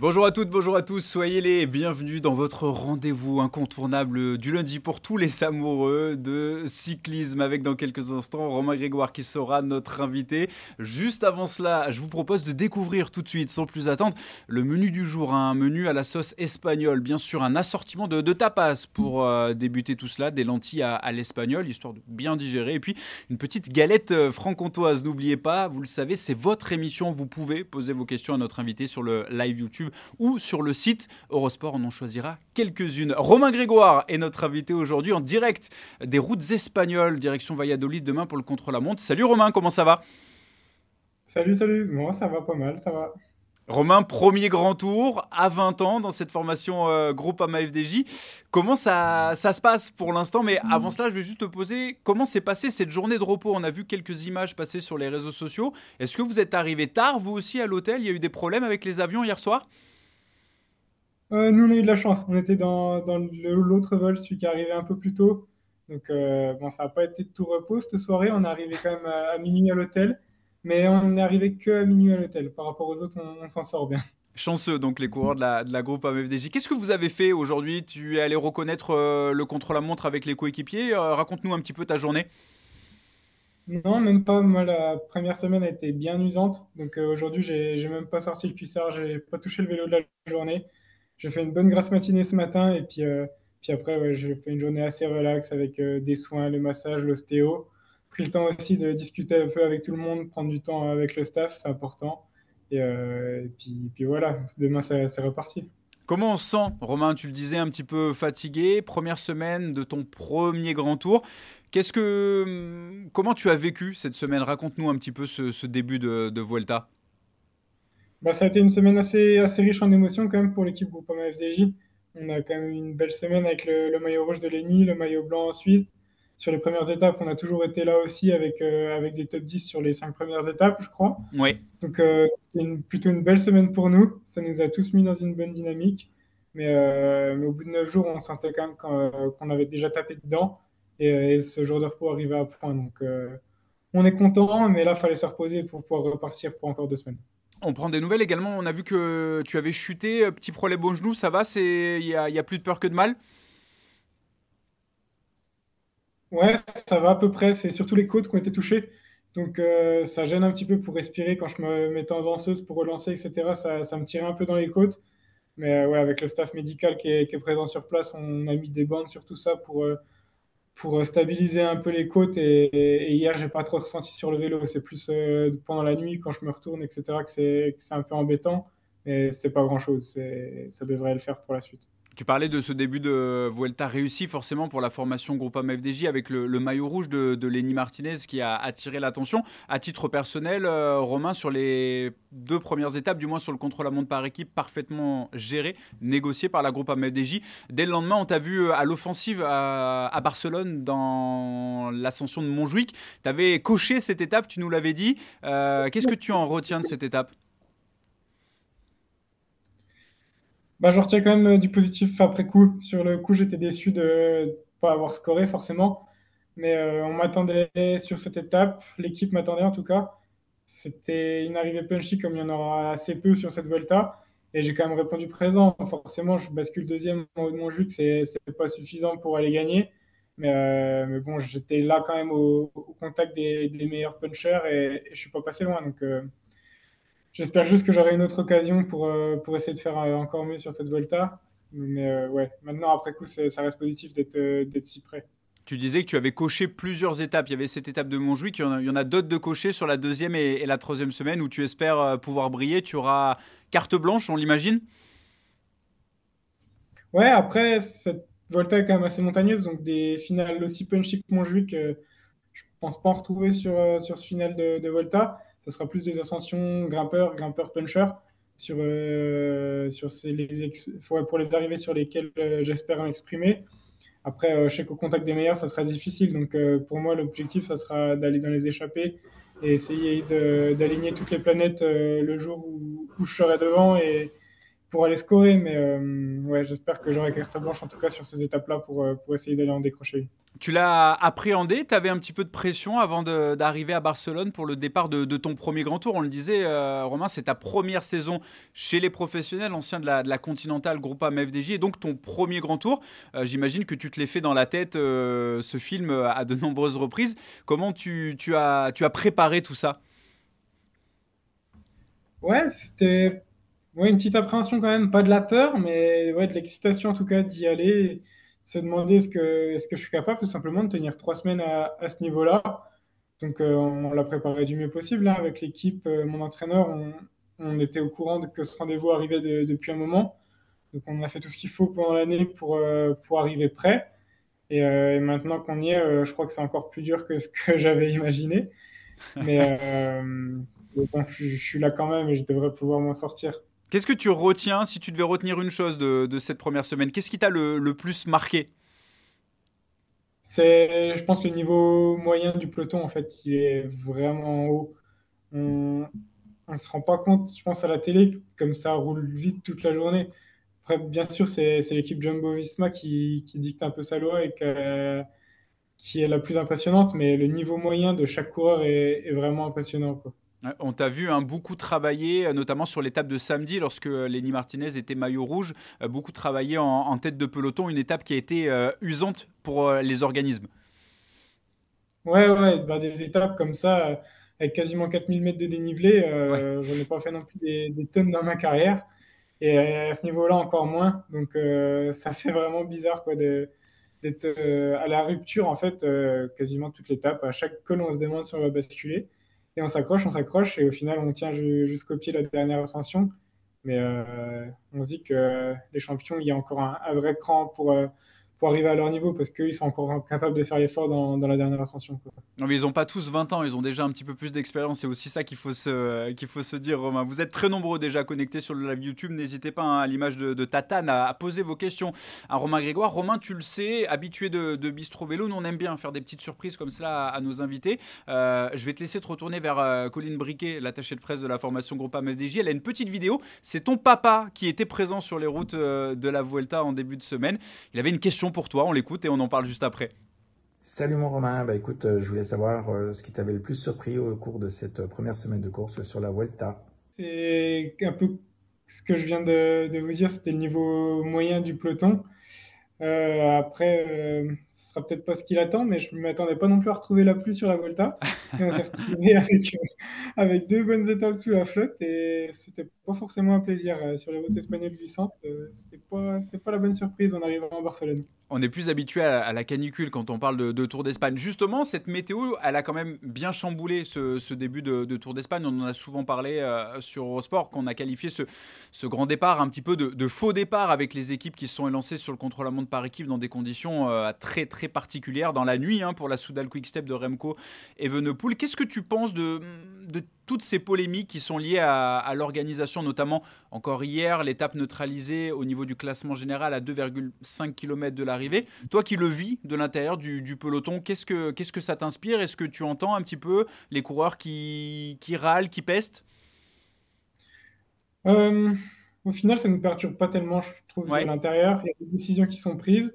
Bonjour à toutes, bonjour à tous, soyez les bienvenus dans votre rendez-vous incontournable du lundi pour tous les amoureux de cyclisme. Avec dans quelques instants Romain Grégoire qui sera notre invité. Juste avant cela, je vous propose de découvrir tout de suite sans plus attendre le menu du jour, un menu à la sauce espagnole, bien sûr un assortiment de, tapas pour euh, débuter tout cela, des lentilles à, à l'espagnol histoire de bien digérer. Et puis une petite galette euh, franc-comtoise. N'oubliez pas, vous le savez, c'est votre émission, vous pouvez poser vos questions à notre invité sur le live YouTube ou sur le site Eurosport. On en choisira quelques-unes. Romain Grégoire est notre invité aujourd'hui en direct des routes espagnoles, direction Valladolid demain pour le contre-la-montre. Salut Romain, comment ça va? Salut, salut. Moi, ça va pas mal, ça va. Romain, premier grand tour à 20 ans dans cette formation euh, groupe AMA FDJ. Comment ça, ça se passe pour l'instant? Mais avant cela, je vais juste te poser comment s'est passée cette journée de repos? On a vu quelques images passer sur les réseaux sociaux. Est-ce que vous êtes arrivé tard, vous aussi, à l'hôtel? Il y a eu des problèmes avec les avions hier soir? Euh, Nous, on a eu de la chance. On était dans, dans l'autre vol, celui qui est arrivé un peu plus tôt. Donc, euh, bon, ça n'a pas été de tout repos cette soirée. On est arrivé quand même à minuit à l'hôtel. Mais on n'est arrivé que à minuit à l'hôtel. Par rapport aux autres, on, s'en sort bien. Chanceux, donc les coureurs de la, de la groupe AMFDJ. Qu'est-ce que vous avez fait aujourd'hui? Tu es allé reconnaître euh, le contre-la-montre avec les coéquipiers? Euh, raconte-nous un petit peu ta journée. Non, même pas. Moi, la première semaine a été bien usante. Donc euh, aujourd'hui, j'ai même pas sorti le cuissard, j'ai pas touché le vélo de la journée. J'ai fait une bonne grasse matinée ce matin et puis, puis après, j'ai fait une journée assez relaxe avec des soins, le massage, l'ostéo pris le temps aussi de discuter un peu avec tout le monde, prendre du temps avec le staff, c'est important. Et, euh, puis, puis, voilà, demain c'est reparti. Comment on se sent, Romain? Tu le disais un petit peu fatigué, première semaine de ton premier grand tour. Que, comment tu as vécu cette semaine? Raconte-nous un petit peu ce, début de, de Vuelta. Bah, ça a été une semaine assez, assez riche en émotions quand même pour l'équipe Groupama FDJ. On a quand même eu une belle semaine avec le, le maillot rouge de Lenny, le maillot blanc ensuite sur les premières étapes, on a toujours été là aussi avec, euh, avec des top 10 sur les cinq premières étapes, je crois. Oui. Donc, euh, c'est plutôt une belle semaine pour nous. Ça nous a tous mis dans une bonne dynamique. Mais, euh, mais au bout de neuf jours, on sentait quand même qu'on avait déjà tapé dedans. Et, ce jour de repos arrivait à point. Donc, on est content, mais là, il fallait se reposer pour pouvoir repartir pour encore deux semaines. On prend des nouvelles également. On a vu que tu avais chuté, petit problème au genou. Ça va Il n'y a, plus de peur que de mal? Ouais, ça va à peu près. C'est surtout les côtes qui ont été touchées. Donc euh, ça gêne un petit peu pour respirer quand je me mettais en danseuse pour relancer, etc. Ça, me tirait un peu dans les côtes. Mais euh, ouais, avec le staff médical qui est, présent sur place, on a mis des bandes sur tout ça pour, euh, pour stabiliser un peu les côtes. Et, et, hier, j'ai pas trop ressenti sur le vélo. C'est plus pendant la nuit, quand je me retourne, etc., que c'est un peu embêtant. Mais c'est pas grand-chose. Ça devrait le faire pour la suite. Tu parlais de ce début de Vuelta réussi forcément pour la formation Groupama FDJ avec le, maillot rouge de, de Lenny Martinez qui a attiré l'attention. À titre personnel, euh, Romain, sur les deux premières étapes, du moins sur le contre-la-montre par équipe, parfaitement géré, négocié par la Groupama FDJ. Dès le lendemain, on t'a vu euh, à l'offensive à, Barcelone dans l'ascension de Montjuic. Tu avais coché cette étape, tu nous l'avais dit. Euh, qu'est-ce que tu en retiens de cette étape? Bah, je retiens quand même euh, du positif après coup. Sur le coup, j'étais déçu de ne pas avoir scoré forcément. Mais euh, on m'attendait sur cette étape. L'équipe m'attendait en tout cas. C'était une arrivée punchy comme il y en aura assez peu sur cette Volta. Et j'ai quand même répondu présent. Forcément, je bascule deuxième haut de mon jus, que c'est pas suffisant pour aller gagner. Mais, euh, mais bon, j'étais là quand même au, contact des, meilleurs punchers et, et, je suis pas passé loin. Donc, J'espère juste que j'aurai une autre occasion pour, euh, pour essayer de faire euh, encore mieux sur cette Volta. Mais euh, ouais, maintenant, après coup, ça reste positif d'être si près. Tu disais que tu avais coché plusieurs étapes. Il y avait cette étape de Montjuic, il y en a, a d'autres de cocher sur la deuxième et, la troisième semaine où tu espères pouvoir briller. Tu auras carte blanche, on l'imagine? Ouais, après, cette Volta est quand même assez montagneuse, donc des finales aussi punchy que Montjuic, je pense pas en retrouver sur, sur ce final de, de Volta ce sera plus des ascensions grimpeurs, grimpeurs puncher sur, euh, sur les, pour les arrivées sur lesquelles euh, j'espère m'exprimer. Après, euh, je sais qu'au contact des meilleurs, ça sera difficile. Donc, pour moi, l'objectif, ça sera d'aller dans les échappées et essayer d'aligner toutes les planètes le jour où, je serai devant et, pour aller scorer. Mais ouais, j'espère que j'aurai carte blanche en tout cas sur ces étapes-là pour, pour essayer d'aller en décrocher tu l'as appréhendé? Tu avais un petit peu de pression avant d'arriver à Barcelone pour le départ de, ton premier grand tour? On le disait, euh, Romain, c'est ta première saison chez les professionnels, ancien de la, de la Continental Groupama FDJ, et donc ton premier grand tour. Euh, j'imagine que tu te l'es fait dans la tête, euh, ce film, à de nombreuses reprises. Comment tu, as, tu as préparé tout ça? Ouais, c'était ouais, une petite appréhension quand même, pas de la peur, mais ouais, de l'excitation en tout cas d'y aller se demander est-ce que, est-ce que je suis capable tout simplement de tenir trois semaines à, ce niveau-là. Donc euh, on l'a préparé du mieux possible là, avec l'équipe, euh, mon entraîneur, on, était au courant que ce rendez-vous arrivait depuis un moment. Donc on a fait tout ce qu'il faut pendant l'année pour, euh, pour arriver prêt. Et, maintenant qu'on y est, je crois que c'est encore plus dur que ce que j'avais imaginé. Mais bon, je, suis là quand même et je devrais pouvoir m'en sortir. Qu'est-ce que tu retiens si tu devais retenir une chose de, cette première semaine Qu'est-ce qui t'a le, plus marqué? C'est, je pense, le niveau moyen du peloton, en fait, il est vraiment haut. On ne se rend pas compte, je pense, à la télé, comme ça roule vite toute la journée. Après, bien sûr, c'est, l'équipe Jumbo-Visma qui, dicte un peu sa loi et qui est la plus impressionnante, mais le niveau moyen de chaque coureur est, vraiment impressionnant. On t'a vu hein, beaucoup travailler, euh, notamment sur l'étape de samedi, lorsque euh, Lenny Martinez était maillot rouge, euh, beaucoup travaillé en, tête de peloton, une étape qui a été usante pour les organismes. Ouais, ouais, bah, des étapes comme ça, avec quasiment 4000 mètres de dénivelé, je n'ai pas fait non plus des, tonnes dans ma carrière. Et à ce niveau-là, encore moins. Donc ça fait vraiment bizarre quoi, d'être à la rupture, en fait, quasiment toute l'étape. À chaque col, on se demande si on va basculer. Et on s'accroche, on s'accroche, et au final, on tient jusqu'au pied la dernière ascension. Mais euh, on se dit que les champions, il y a encore un, vrai cran pour, euh, pour arriver à leur niveau parce qu'ils sont encore capables de faire l'effort dans, la dernière ascension. Non, mais ils n'ont pas tous 20 ans, ils ont déjà un petit peu plus d'expérience. C'est aussi ça qu'il faut, se, qu'il faut se dire, Romain. Vous êtes très nombreux déjà connectés sur le live YouTube. N'hésitez pas, hein, à l'image de, de Tatane, à, poser vos questions à Romain Grégoire. Romain, tu le sais, habitué de, de Bistro Vélo, nous on aime bien faire des petites surprises comme cela à, nos invités. Euh, je vais te laisser te retourner vers euh, Colline Briquet, l'attachée de presse de la formation Groupe MFDJ. Elle a une petite vidéo. C'est ton papa qui était présent sur les routes euh, de la Vuelta en début de semaine. Il avait une question pour toi. On l'écoute et on en parle juste après. Salut mon Romain, bah écoute, euh, je voulais savoir euh, ce qui t'avait le plus surpris au cours de cette euh, première semaine de course sur la Vuelta. C'est un peu ce que je viens de, vous dire, c'était le niveau moyen du peloton. Après, ce sera peut-être pas ce qu'il attend, mais je ne m'attendais pas non plus à retrouver la pluie sur la Volta. Et on s'est retrouvé avec, avec, deux bonnes étapes sous la flotte et c'était pas forcément un plaisir. sur les routes espagnoles glissantes, c'était pas, pas la bonne surprise en arrivant à Barcelone on est plus habitué à, la canicule quand on parle de, Tour d'Espagne. Justement, cette météo, elle a quand même bien chamboulé ce, début de, Tour d'Espagne. On en a souvent parlé euh, sur Eurosport, qu'on a qualifié ce, grand départ un petit peu de, faux départ avec les équipes qui se sont élancées sur le contre-la-montre par équipe dans des conditions euh, très très particulières dans la nuit hein, pour la Soudal Quick Step de Remco et. Qu'est-ce que tu penses de, toutes ces polémiques qui sont liées à, l'organisation, notamment encore hier, l'étape neutralisée au niveau du classement général à 2,5 km de l'arrivée? Toi qui le vis de l'intérieur du, peloton, qu'est-ce que, ça t'inspire? Est-ce que tu entends un petit peu les coureurs qui, qui râlent, qui pestent? Euh, Au final, ça ne nous perturbe pas tellement, je trouve, de l'intérieur. Il y a des décisions qui sont prises.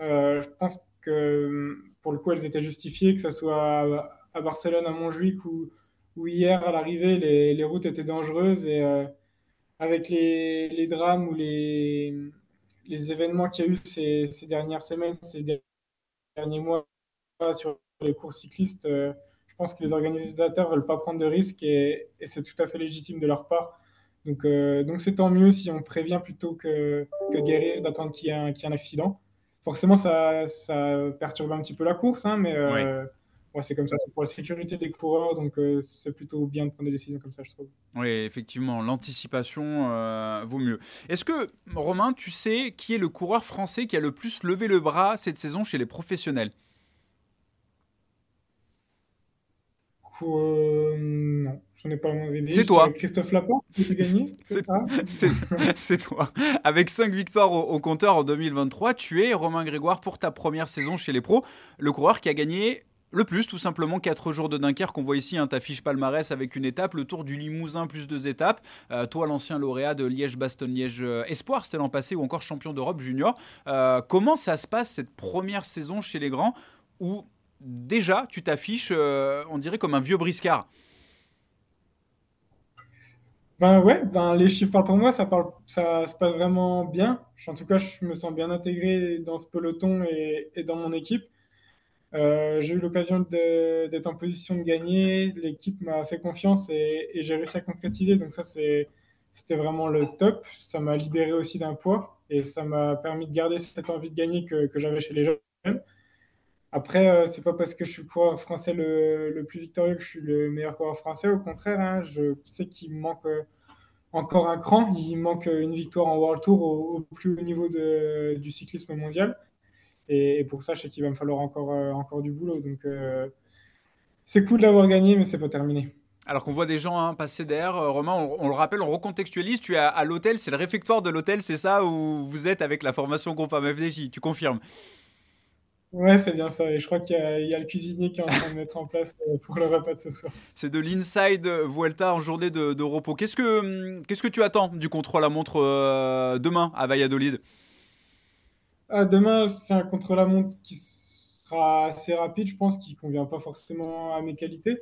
Euh, je pense que pour le coup, elles étaient justifiées, que ce soit à Barcelone, à Montjuic ou où hier à l'arrivée les, les, routes étaient dangereuses et euh, avec les, les, drames ou les, les événements qu'il y a eu ces, ces, dernières semaines, ces derniers mois sur les cours cyclistes, euh, je pense que les organisateurs ne veulent pas prendre de risques et, et c'est tout à fait légitime de leur part. Donc euh, donc c'est tant mieux si on prévient plutôt que, que guérir, d'attendre qu'il y, ait un, un accident. Forcément, ça, ça perturbe un petit peu la course, hein, mais c'est comme ça, c'est pour la sécurité des coureurs, donc euh, c'est plutôt bien de prendre des décisions comme ça, je trouve. Oui, effectivement, l'anticipation euh, vaut mieux. Est-ce que, Romain, tu sais qui est le coureur français qui a le plus levé le bras cette saison chez les professionnels? Euh, Ai pas idée. C'est toi. Christophe Laporte qui a gagné C'est toi. Avec 5 victoires au, au compteur en 2023, tu es, Romain Grégoire, pour ta première saison chez les pros, le coureur qui a gagné le plus, tout simplement, 4 jours de Dunkerque. On voit ici un hein, t'affiche palmarès avec une étape, le Tour du Limousin plus deux étapes. Euh, toi, l'ancien lauréat de Liège-Bastogne-Liège euh, Espoir, c'était l'an passé, ou encore champion d'Europe junior. Euh, comment ça se passe cette première saison chez les grands où déjà tu t'affiches, on dirait, comme un vieux briscard? Ben ouais, ben les chiffres parlent pour moi, ça, parle, ça se passe vraiment bien. En tout cas, je me sens bien intégré dans ce peloton et dans mon équipe. Euh, j'ai eu l'occasion d'être en position de gagner. L'équipe m'a fait confiance et, j'ai réussi à concrétiser. Donc ça, c'était vraiment le top. Ça m'a libéré aussi d'un poids et ça m'a permis de garder cette envie de gagner que, que j'avais chez les jeunes. Après, euh, c'est pas parce que je suis le coureur français le, plus victorieux que je suis le meilleur coureur français. Au contraire, hein, je sais qu'il me manque encore un cran. Il manque une victoire en World Tour au, plus haut niveau du cyclisme mondial. Et, pour ça, je sais qu'il va me falloir encore, euh, encore du boulot. Donc, euh, c'est cool d'avoir gagné, mais c'est pas terminé. Alors qu'on voit des gens hein, passer derrière, euh, Romain, on, le rappelle, on recontextualise. Tu es à, l'hôtel, c'est le réfectoire de l'hôtel, c'est ça où vous êtes avec la formation groupe FDJ, tu confirmes? Ouais, c'est bien ça. Et je crois qu'il y, a le cuisinier qui est en train de mettre en place pour le repas de ce soir. C'est de l'inside Vuelta en journée de, repos. Qu'est-ce que, hum, qu'est-ce que tu attends du contrôle à montre demain à Valladolid? Ah, demain, c'est un contre-la-montre qui sera assez rapide, je pense, qui convient pas forcément à mes qualités.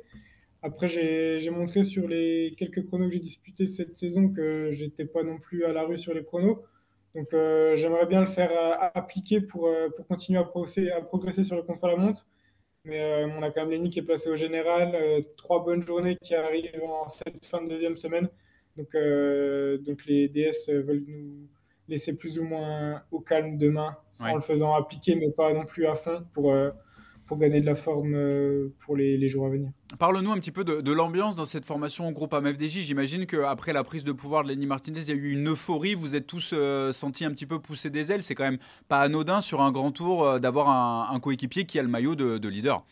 Après, j'ai montré sur les quelques chronos que j'ai disputés cette saison que j'étais pas non plus à la rue sur les chronos. Donc, euh, j'aimerais bien le faire euh, appliquer pour, euh, pour continuer à progresser, à progresser sur le contre-la-montre. Mais on a quand même Lenny qui est placé au général, trois bonnes journées qui arrivent en cette fin de deuxième semaine. Donc, donc les DS veulent nous, laisser plus ou moins au calme demain, en le faisant appliquer, mais pas non plus à fond pour, euh, pour gagner de la forme euh, pour les, les jours à venir. Parle-nous un petit peu de, l'ambiance dans cette formation au groupe AMFDJ. J'imagine qu'après la prise de pouvoir de Lenny Martinez, il y a eu une euphorie. Vous êtes tous euh, sentis un petit peu pousser des ailes. C'est quand même pas anodin sur un grand tour d'avoir un, coéquipier qui a le maillot de, leader.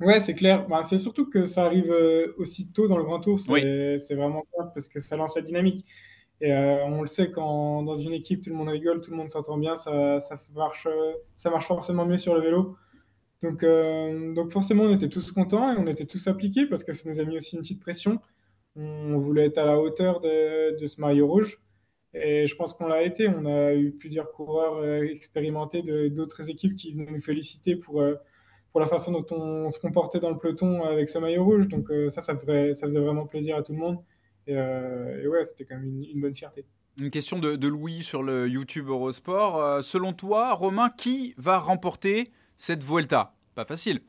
Ouais, c'est clair. Ben, c'est surtout que ça arrive aussi tôt dans le grand tour. C'est vraiment clair parce que ça lance la dynamique. Et euh, on le sait, quand dans une équipe, tout le monde rigole, tout le monde s'entend bien, ça, ça, marche, ça marche forcément mieux sur le vélo. Donc, euh, donc forcément, on était tous contents et on était tous appliqués parce que ça nous a mis aussi une petite pression. On voulait être à la hauteur de, ce maillot rouge. Et je pense qu'on l'a été. On a eu plusieurs coureurs euh, expérimentés d'autres équipes qui venaient nous féliciter pour, pour la façon dont on se comportait dans le peloton avec ce maillot rouge. Donc ça, ça, ça faisait vraiment plaisir à tout le monde. Euh, et, ouais, c'était quand même une, bonne fierté. Une question de, Louis sur le YouTube Eurosport. Euh, selon toi, Romain, qui va remporter cette Vuelta? Pas facile.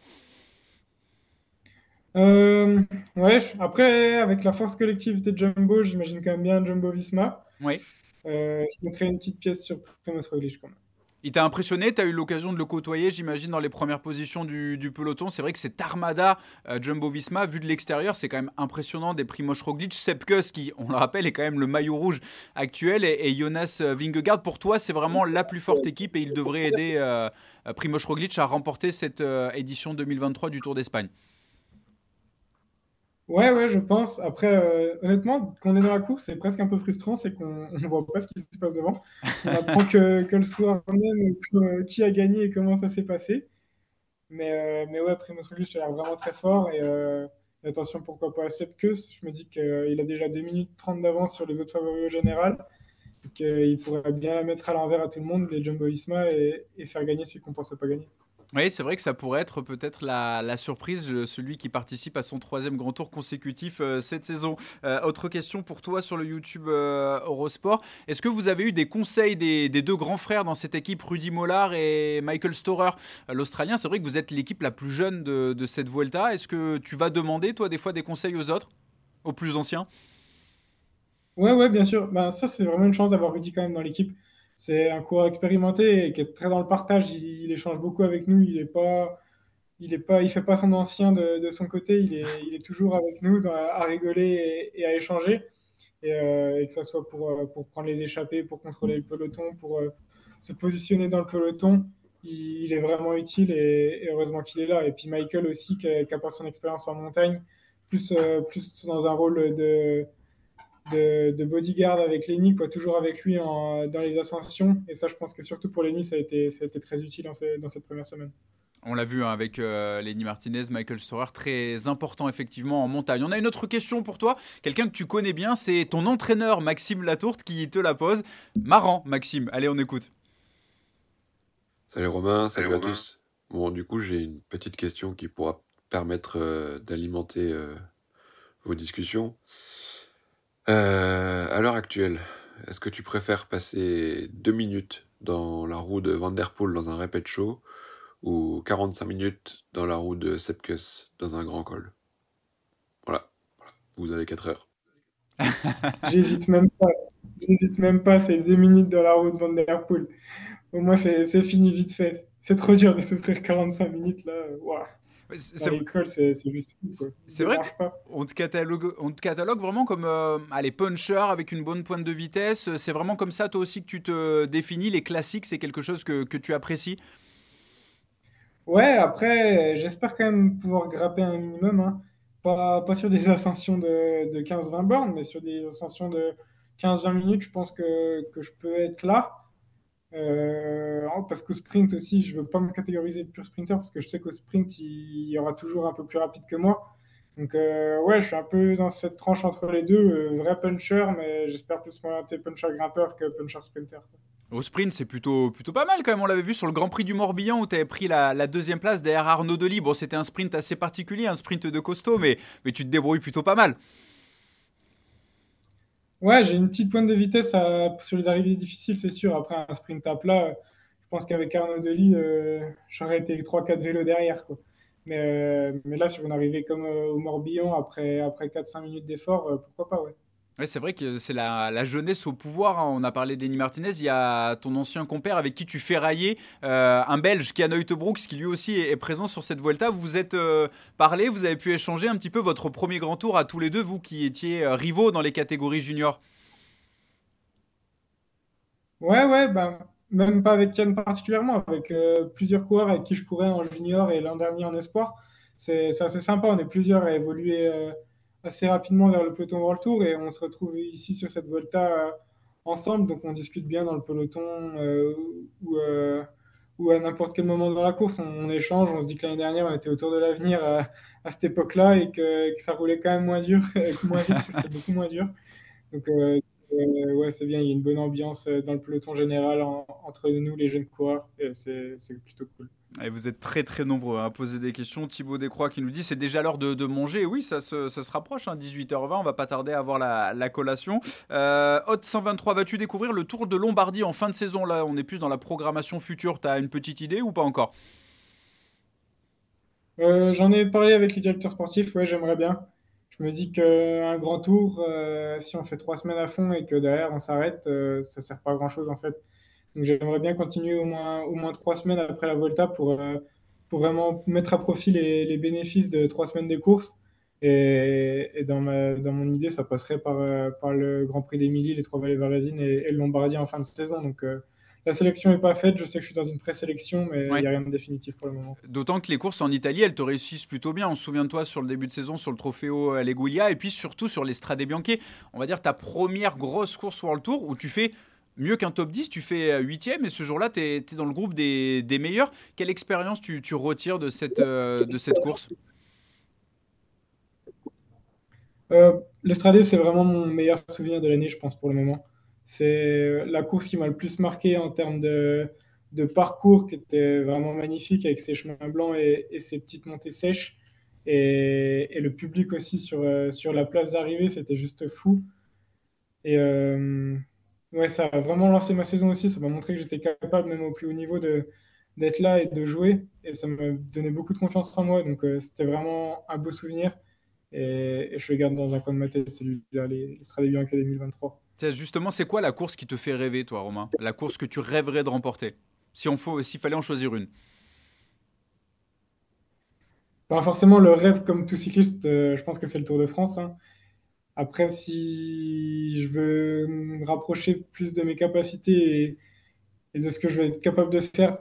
Euh, ouais, après, avec la force collective des Jumbo, j'imagine quand même bien Jumbo Visma. Oui. je mettrai une petite pièce sur Primoz Roglic quand même. Il t'a impressionné, tu as eu l'occasion de le côtoyer, j'imagine, dans les premières positions du, peloton? C'est vrai que cette armada euh, Jumbo-Visma, vu de l'extérieur, c'est quand même impressionnant. Des Primoz Roglic, Sepkus, qui, on le rappelle, est quand même le maillot rouge actuel, et, Jonas euh, Vingegaard. Pour toi, c'est vraiment la plus forte équipe et il devrait aider euh, Primoz Roglic à remporter cette édition 2023 du Tour d'Espagne. Ouais, ouais, je pense. Après, euh, honnêtement, quand on est dans la course, c'est presque un peu frustrant, c'est qu'on ne voit pas ce qui se passe devant. On apprend que, que le soir même euh, qui a gagné et comment ça s'est passé. Mais, euh, mais ouais, Primoz Roglic a l'air vraiment très fort. Et attention, pourquoi pas à Sepkus Je me dis qu'il a déjà 2 minutes 30 d'avance sur les autres favoris au général. Et qu'il pourrait bien la mettre à l'envers à tout le monde, les Jumbo-Visma, et, et faire gagner celui qu'on ne pensait pas gagner. Oui, c'est vrai que ça pourrait être peut-être la, surprise, celui qui participe à son troisième grand tour consécutif euh, cette saison. Euh, autre question pour toi sur le YouTube euh, Eurosport. Est-ce que vous avez eu des conseils des, deux grands frères dans cette équipe, Rudy Mollard et Michael Storer, l'Australien C'est vrai que vous êtes l'équipe la plus jeune de, cette Vuelta. Est-ce que tu vas demander, toi, des fois, des conseils aux autres, aux plus anciens? Ouais, ouais, bien sûr. Ben, ça, c'est vraiment une chance d'avoir Rudy quand même dans l'équipe c'est un coureur expérimenté et qui est très dans le partage. Il, échange beaucoup avec nous. Il est pas, il est pas, il fait pas son ancien de, son côté. Il est, il est toujours avec nous à rigoler et, à échanger. Euh, et, que ça soit pour, euh, pour prendre les échappées, pour contrôler le peloton, pour euh, se positionner dans le peloton. Il, est vraiment utile et, heureusement qu'il est là. Et puis Michael aussi, qui, qui apporte son expérience en montagne, plus, plus dans un rôle de, de, bodyguard avec Lenny, quoi, toujours avec lui dans les ascensions. Et ça, je pense que surtout pour Lenny, ça a été, ça a été très utile dans, cette première semaine. On l'a vu hein, avec euh, Lenny Martinez, Michael Storer, très important effectivement en montagne. On a une autre question pour toi, quelqu'un que tu connais bien, c'est ton entraîneur Maxime Latourte qui te la pose. Marrant Maxime, allez on écoute. Salut Romain, salut, à tous. Bon du coup j'ai une petite question qui pourra permettre euh, d'alimenter euh, vos discussions. À l'heure actuelle, est-ce que tu préfères passer deux minutes dans la roue de Vanderpool dans un répète show ou 45 minutes dans la roue de Sepkus dans un grand col? Voilà, vous avez 4 heures. J'hésite même pas. J'hésite même pas, c'est 2 minutes dans la roue de Van Der Poel. Au moins, c'est fini vite fait. C'est trop dur de souffrir 45 minutes là. C'est juste C'est vrai qu'on te, catalogue, on te catalogue vraiment comme euh, allez, puncher avec une bonne pointe de vitesse. C'est vraiment comme ça, toi aussi, que tu te définis. Les classiques, c'est quelque chose que, que tu apprécies Ouais, après, j'espère quand même pouvoir grapper un minimum. Hein. Pas, pas sur des ascensions de, de 15-20 bornes, mais sur des ascensions de 15-20 minutes, je pense que, que, je peux être là. Euh, parce qu'au sprint aussi, je veux pas me catégoriser de pur sprinter parce que je sais qu'au sprint, il, y aura toujours un peu plus rapide que moi. Donc, euh, ouais, je suis un peu dans cette tranche entre les deux. Euh, vrai puncher, mais j'espère plus m'orienter puncher grimpeur que puncher sprinter. Au sprint, c'est plutôt, plutôt pas mal quand même. On l'avait vu sur le Grand Prix du Morbihan où tu avais pris la, deuxième place derrière Arnaud Delis. Bon, c'était un sprint assez particulier, un sprint de costaud, mais, mais tu te débrouilles plutôt pas mal. Ouais, j'ai une petite pointe de vitesse sur les arrivées difficiles, c'est sûr. Après un sprint à plat, je pense qu'avec Arnaud Delis, euh, j'aurais été 3-4 vélos derrière. Quoi. Mais, euh, mais là, sur une arrivée comme euh, au Morbihan, après, après 4-5 minutes d'effort, pourquoi pas, ouais c'est vrai que c'est la, jeunesse au pouvoir. Hein. On a parlé d'Eni Martinez. Il y a ton ancien compère avec qui tu fais railler, euh, un Belge a Brooks, qui lui aussi est, présent sur cette Vuelta. Vous vous êtes euh, parlé, vous avez pu échanger un petit peu votre premier grand tour à tous les deux, vous qui étiez euh, rivaux dans les catégories juniors. Ouais, ouais, ben, même pas avec Yann particulièrement, avec plusieurs coureurs avec qui je courais en junior et l'an dernier en espoir. C'est assez sympa, on est plusieurs à évoluer assez rapidement vers le peloton World Tour et on se retrouve ici sur cette Volta euh, ensemble. Donc on discute bien dans le peloton euh, ou, euh, ou à n'importe quel moment dans la course. On, échange, on se dit que l'année dernière on était autour de l'avenir à, cette époque-là et que, ça roulait quand même moins dur, moins vite, c'était beaucoup moins dur. Donc ouais, c'est bien, il y a une bonne ambiance dans le peloton général entre nous, les jeunes coureurs, et c'est plutôt cool. Et vous êtes très très nombreux à poser des questions. Thibaut Descroix qui nous dit c'est déjà l'heure de, manger. Oui, ça se, se rapproche, 18h20, hein, on va pas tarder à avoir la, collation. Euh, Hot 123, vas-tu découvrir le Tour de Lombardie en fin de saison? Là, on est plus dans la programmation future. Tu as une petite idée ou pas encore? Euh, J'en ai parlé avec les directeurs sportifs, ouais, j'aimerais bien. Je me dis qu'un grand tour, euh, si on fait trois semaines à fond et que derrière on s'arrête, euh, ça sert pas à grand chose en fait. Donc j'aimerais bien continuer au moins, au moins trois semaines après la Volta pour, euh, pour vraiment mettre à profit les, les, bénéfices de trois semaines de course. Et, et dans, ma, dans, mon idée, ça passerait par, euh, par le Grand Prix d'Émilie, les Trois Vallées Verlasines et, et, le Lombardie en fin de saison. Donc euh, la sélection n'est pas faite. Je sais que je suis dans une présélection, mais il n'y a rien de définitif pour le moment. D'autant que les courses en Italie, elles te réussissent plutôt bien. On se souvient de toi sur le début de saison sur le Trofeo Legulia et puis surtout sur l'Estrade Bianche. On va dire ta première grosse course World Tour où tu fais mieux qu'un top 10, tu fais 8ème et ce jour-là, tu es, dans le groupe des, meilleurs. Quelle expérience tu, retires de cette, euh, course? Euh, L'Estrade, c'est vraiment mon meilleur souvenir de l'année, je pense, pour le moment. C'est la course qui m'a le plus marqué en termes de, parcours, qui était vraiment magnifique avec ses chemins blancs et, ses petites montées sèches. Et, le public aussi sur, euh, la place d'arrivée, c'était juste fou. Et, euh, ouais, ça a vraiment lancé ma saison aussi. Ça m'a montré que j'étais capable, même au plus haut niveau, de, d'être là et de jouer. Et ça m'a donné beaucoup de confiance en moi. Donc, euh, c'était vraiment un beau souvenir. Et, je le garde dans un coin de ma tête, celui-là, les Bianca 2023. Justement, c'est quoi la course qui te fait rêver, toi, Romain? La course que tu rêverais de remporter? Si on faut, S'il fallait en choisir une Pas forcément le rêve comme tout cycliste, euh, je pense que c'est le Tour de France. Hein. Après, si je veux me rapprocher plus de mes capacités et, de ce que je vais être capable de faire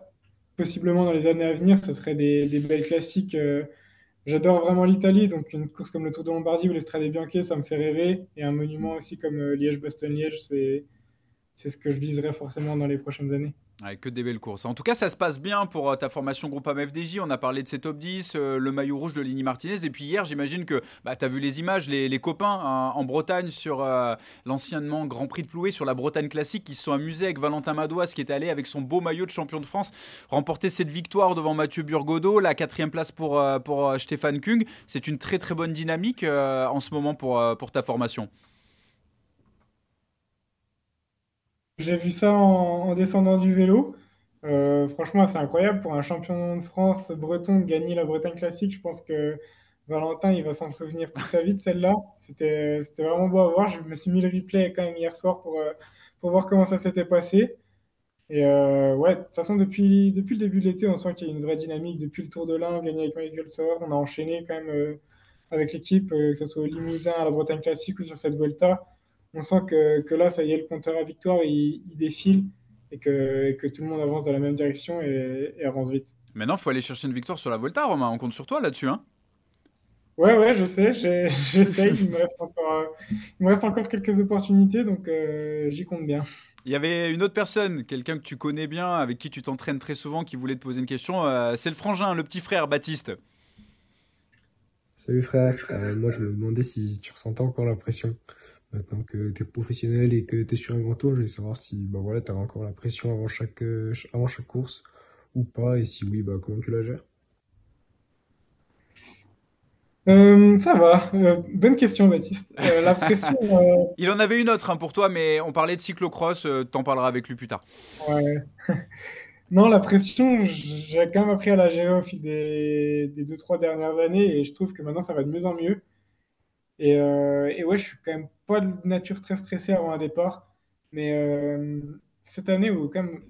possiblement dans les années à venir, ce serait des, belles classiques. Euh, j'adore vraiment l'Italie, donc une course comme le Tour de Lombardie ou l'Estrade Bianche, ça me fait rêver. Et un monument aussi comme euh, Liège-Bastogne-Liège, c'est c'est ce que je viserai forcément dans les prochaines années. Que des belles courses. En tout cas, ça se passe bien pour euh, ta formation groupe FDJ. On a parlé de ces top 10, euh, le maillot rouge de Lini Martinez. Et puis hier, j'imagine que bah, tu as vu les images, les, copains hein, en Bretagne sur euh, l'anciennement Grand Prix de Ploué, sur la Bretagne classique, qui se sont amusés avec Valentin Madouas, qui est allé avec son beau maillot de champion de France, remporter cette victoire devant Mathieu Burgodeau, la quatrième place pour, pour Stéphane Kung. C'est une très très bonne dynamique en ce moment pour, pour ta formation. J'ai vu ça en, descendant du vélo. Euh, franchement, c'est incroyable pour un champion de France breton de gagner la Bretagne classique. Je pense que Valentin, il va s'en souvenir toute sa vie de celle-là. C'était, vraiment beau à voir. Je me suis mis le replay quand même hier soir pour, euh, pour voir comment ça s'était passé. Et euh, ouais, de toute façon, depuis, depuis le début de l'été, on sent qu'il y a une vraie dynamique. Depuis le Tour de l'Ain, gagné avec Michael Sauer, on a enchaîné quand même avec l'équipe, que ce soit au Limousin, à la Bretagne classique ou sur cette Volta on sent que, que, là, ça y est, le compteur à victoire, il, défile et que, que, tout le monde avance dans la même direction et, avance vite. Maintenant, il faut aller chercher une victoire sur la Volta, Romain. On compte sur toi là-dessus. Hein ouais, ouais, je sais. J'essaye. il, me reste encore, il me reste encore quelques opportunités, donc euh, j'y compte bien. Il y avait une autre personne, quelqu'un que tu connais bien, avec qui tu t'entraînes très souvent, qui voulait te poser une question. Euh, c'est le frangin, le petit frère, Baptiste. Salut frère. Euh, moi, je me demandais si tu ressentais encore la pression Maintenant que tu es professionnel et que tu es sur un grand tour, je voulais savoir si bah voilà, tu as encore la pression avant chaque, euh, avant chaque course ou pas, et si oui, bah, comment tu la gères? Euh, ça va. Euh, bonne question, Baptiste. la pression. Il en avait une autre hein, pour toi, mais on parlait de cyclocross. T'en parleras avec lui plus tard. Ouais. non, la pression, j'ai quand même appris à la gérer au fil des, des deux, trois dernières années et je trouve que maintenant ça va de mieux en mieux. Et, et ouais, je suis quand même pas de nature très stressée avant un départ. Mais euh, cette année, comme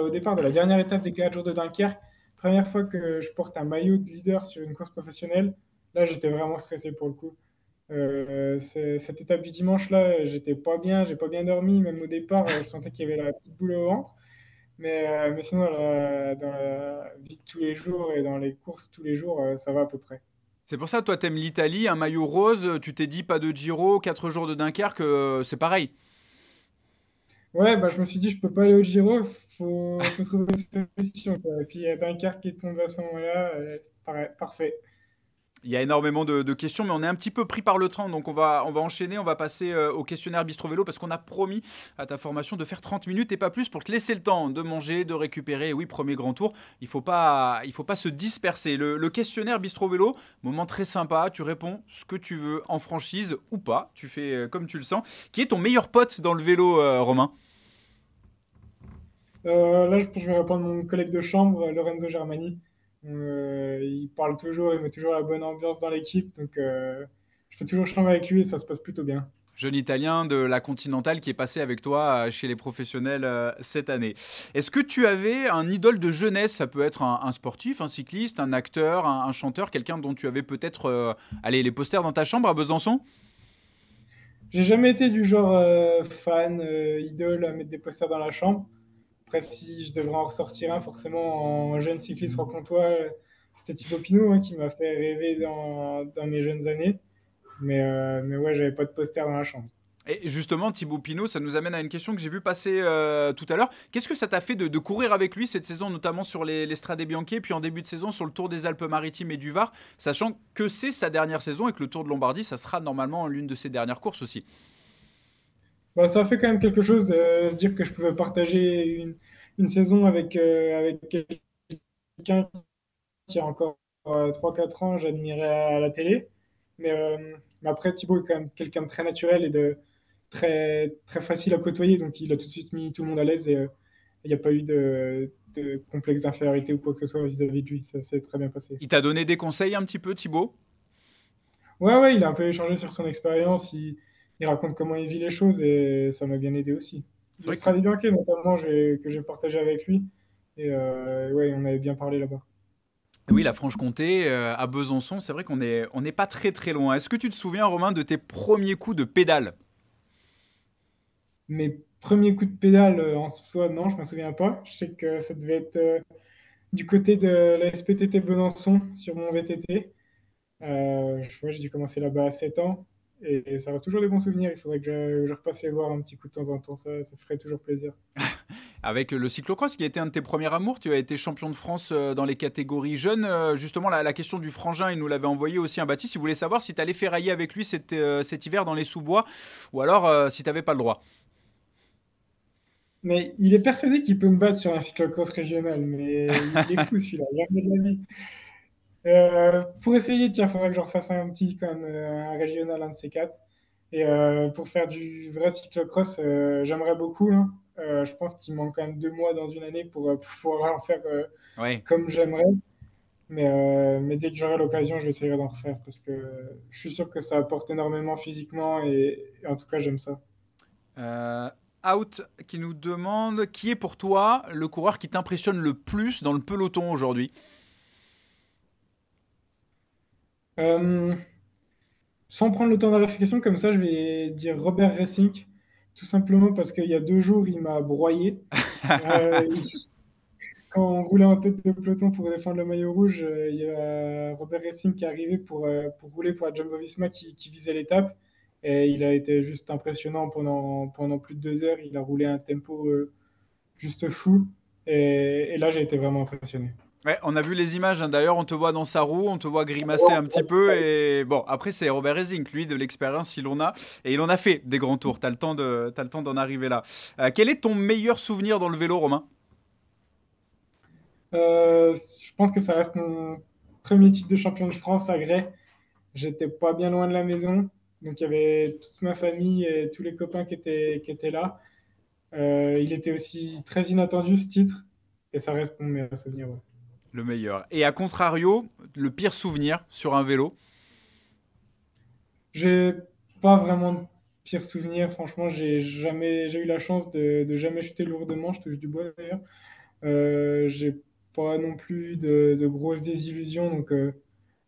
au départ de la dernière étape des 4 jours de Dunkerque, première fois que je porte un maillot de leader sur une course professionnelle, là, j'étais vraiment stressé pour le coup. Euh, cette étape du dimanche là, j'étais pas bien, j'ai pas bien dormi, même au départ, je sentais qu'il y avait la petite boule au ventre. Mais, euh, mais sinon, dans la vie de tous les jours et dans les courses tous les jours, ça va à peu près. C'est pour ça, toi, t'aimes l'Italie, un maillot rose, tu t'es dit pas de Giro, 4 jours de Dunkerque, euh, c'est pareil. Ouais, bah, je me suis dit, je peux pas aller au Giro, faut, faut trouver une solution. Et puis Dunkerque qui tombe à ce moment-là, euh, parfait. Il y a énormément de, questions, mais on est un petit peu pris par le train, donc on va, on va enchaîner, on va passer euh, au questionnaire Bistro Vélo parce qu'on a promis à ta formation de faire 30 minutes et pas plus pour te laisser le temps de manger, de récupérer. Oui, premier grand tour, il faut pas, faut pas se disperser. Le, questionnaire Bistro Vélo, moment très sympa, tu réponds ce que tu veux en franchise ou pas, tu fais euh, comme tu le sens. Qui est ton meilleur pote dans le vélo, euh, Romain? Là, je, je vais répondre mon collègue de chambre, Lorenzo Germani. Euh, il parle toujours, il met toujours la bonne ambiance dans l'équipe. Donc, euh, je fais toujours chambre avec lui et ça se passe plutôt bien jeune Italien de la Continentale qui est passé avec toi euh, chez les professionnels cette année. Est-ce que tu avais un idole de jeunesse? Ça peut être un, sportif, un cycliste, un acteur, un, chanteur, quelqu'un dont tu avais peut-être allez, les posters dans ta chambre à Besançon? J'ai jamais été du genre fan, idole à mettre des posters dans la chambre si je devrais en ressortir un, forcément en jeune cycliste franc-comtois, c'était Thibaut Pinot hein, qui m'a fait rêver dans, mes jeunes années. Mais, euh, mais ouais, j'avais pas de poster dans la chambre. Et justement, Thibaut Pinot, ça nous amène à une question que j'ai vu passer euh, tout à l'heure. Qu'est-ce que ça t'a fait de, courir avec lui cette saison, notamment sur les, les Strade Bianche, puis en début de saison sur le Tour des Alpes-Maritimes et du Var, sachant que c'est sa dernière saison et que le Tour de Lombardie, ça sera normalement l'une de ses dernières courses aussi? Bah, ça fait quand même quelque chose de se dire que je pouvais partager une, une saison avec, euh, avec quelqu'un qui a encore 3-4 euh, ans, j'admirais à la télé. Mais, euh, mais, après, Thibaut est quand même quelqu'un de très naturel et de très, très facile à côtoyer. Donc, il a tout de suite mis tout le monde à l'aise et il n'y a pas eu de, de complexe d'infériorité ou quoi que ce soit vis-à-vis de lui. Ça s'est très bien passé. Il t'a donné des conseils un petit peu, Thibaut Ouais, ouais, il a un peu échangé sur son expérience. Il, il raconte comment il vit les choses et ça m'a bien aidé aussi. C'est Bianche notamment que j'ai partagé avec lui et euh, ouais, on avait bien parlé là-bas. Oui, la Franche-Comté, euh, à Besançon, c'est vrai qu'on n'est on pas très très loin. Est-ce que tu te souviens, Romain, de tes premiers coups de pédale? Mes premiers coups de pédale euh, en soi, non, je ne me souviens pas. Je sais que ça devait être du côté de la SPTT Besançon sur mon VTT. j'ai dû commencer là-bas à 7 ans. Et, ça reste toujours des bons souvenirs. Il faudrait que je, repasse les voir un petit coup de temps en temps, ça, ça ferait toujours plaisir. Avec le cyclocross qui a été un de tes premiers amours, tu as été champion de France euh, dans les catégories jeunes. Euh, justement, la, question du frangin, il nous l'avait envoyé aussi un Baptiste. Il voulait savoir si tu allais ferrailler avec lui cet, cet hiver dans les sous-bois ou alors si tu n'avais pas le droit. Mais il est persuadé qu'il peut me battre sur un cyclocross régional, mais il est fou celui-là, jamais de la vie. Euh, pour essayer, tiens, il faudrait que j'en fasse un petit, comme euh, un régional, un de ces quatre. Et euh, pour faire du vrai cyclocross, j'aimerais beaucoup. Hein. je pense qu'il manque quand même deux mois dans une année pour, pouvoir en faire comme j'aimerais. Mais, mais, dès que j'aurai l'occasion, je vais essayer d'en refaire parce que je suis sûr que ça apporte énormément physiquement et, et en tout cas, j'aime ça. Out qui nous demande qui est pour toi le coureur qui t'impressionne le plus dans le peloton aujourd'hui? Euh, Sans prendre le temps de la réflexion, comme ça, je vais dire Robert Racing, tout simplement parce qu'il y a deux jours, il m'a broyé. Euh, quand on roulait en tête de peloton pour défendre le maillot rouge, euh, il y a Robert Racing qui est arrivé pour, pour rouler pour la Jumbo-Visma qui, qui visait l'étape. Et il a été juste impressionnant pendant, pendant plus de deux heures. Il a roulé un tempo juste fou. Et, là, j'ai été vraiment impressionné. On a vu les images. Hein. D'ailleurs, on te voit dans sa roue, on te voit grimacer un petit peu. Et bon, après, c'est Robert Rezink, lui, de l'expérience, il en a. Et il en a fait des grands tours. Tu as le temps d'en arriver là. Euh, quel est ton meilleur souvenir dans le vélo, Romain? Euh, Je pense que ça reste mon premier titre de champion de France à Grès. J'étais pas bien loin de la maison. Donc il y avait toute ma famille et tous les copains qui étaient, qui étaient là. Euh, il était aussi très inattendu ce titre et ça reste mon meilleur souvenir. Le meilleur. Et à contrario, le pire souvenir sur un vélo? J'ai pas vraiment de pire souvenir. Franchement, j'ai jamais, j'ai eu la chance de, jamais chuter lourdement. Je touche du bois d'ailleurs. Euh, j'ai pas non plus de, de grosses désillusions. Donc euh,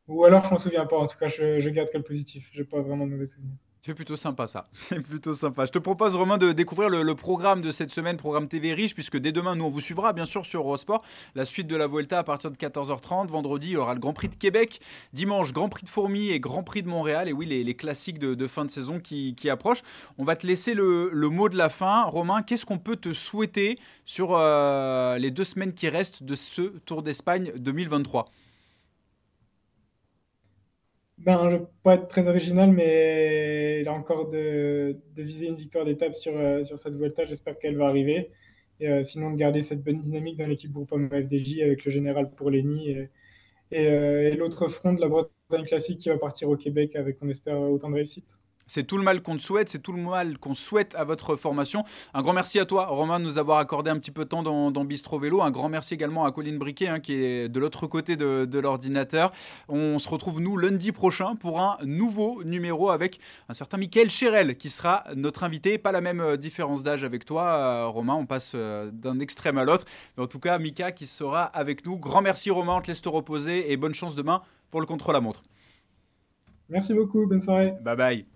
ou alors, je m'en souviens pas. En tout cas, je, je garde que le positif. J'ai pas vraiment de mauvais souvenirs. C'est plutôt sympa ça, c'est plutôt sympa. Je te propose Romain de découvrir le, programme de cette semaine, programme TV riche, puisque dès demain nous on vous suivra bien sûr sur Eurosport. La suite de la Vuelta à partir de 14h30. Vendredi il y aura le Grand Prix de Québec. Dimanche Grand Prix de Fourmi et Grand Prix de Montréal. Et oui les, classiques de, fin de saison qui, approchent. On va te laisser le, mot de la fin. Romain, qu'est-ce qu'on peut te souhaiter sur euh, les deux semaines qui restent de ce Tour d'Espagne 2023 ben, je ne vais pas être très original, mais il a encore de, viser une victoire d'étape sur, euh, sur cette Vuelta. J'espère qu'elle va arriver. Et, euh, sinon, de garder cette bonne dynamique dans l'équipe Groupama FDJ avec le général pour Lenny et, euh, et l'autre front de la Bretagne classique qui va partir au Québec avec, on espère, autant de réussite. C'est tout le mal qu'on te souhaite, c'est tout le mal qu'on souhaite à votre formation. Un grand merci à toi, Romain, de nous avoir accordé un petit peu de temps dans, Bistro Vélo. Un grand merci également à Colline Briquet, hein, qui est de l'autre côté de, l'ordinateur. On se retrouve, nous, lundi prochain pour un nouveau numéro avec un certain Michael Chérel, qui sera notre invité. Pas la même euh, différence d'âge avec toi, euh, Romain. On passe euh, d'un extrême à l'autre. Mais en tout cas, Mika qui sera avec nous. Grand merci, Romain. On te laisse te reposer et bonne chance demain pour le contre-la-montre. Merci beaucoup. Bonne soirée. Bye bye.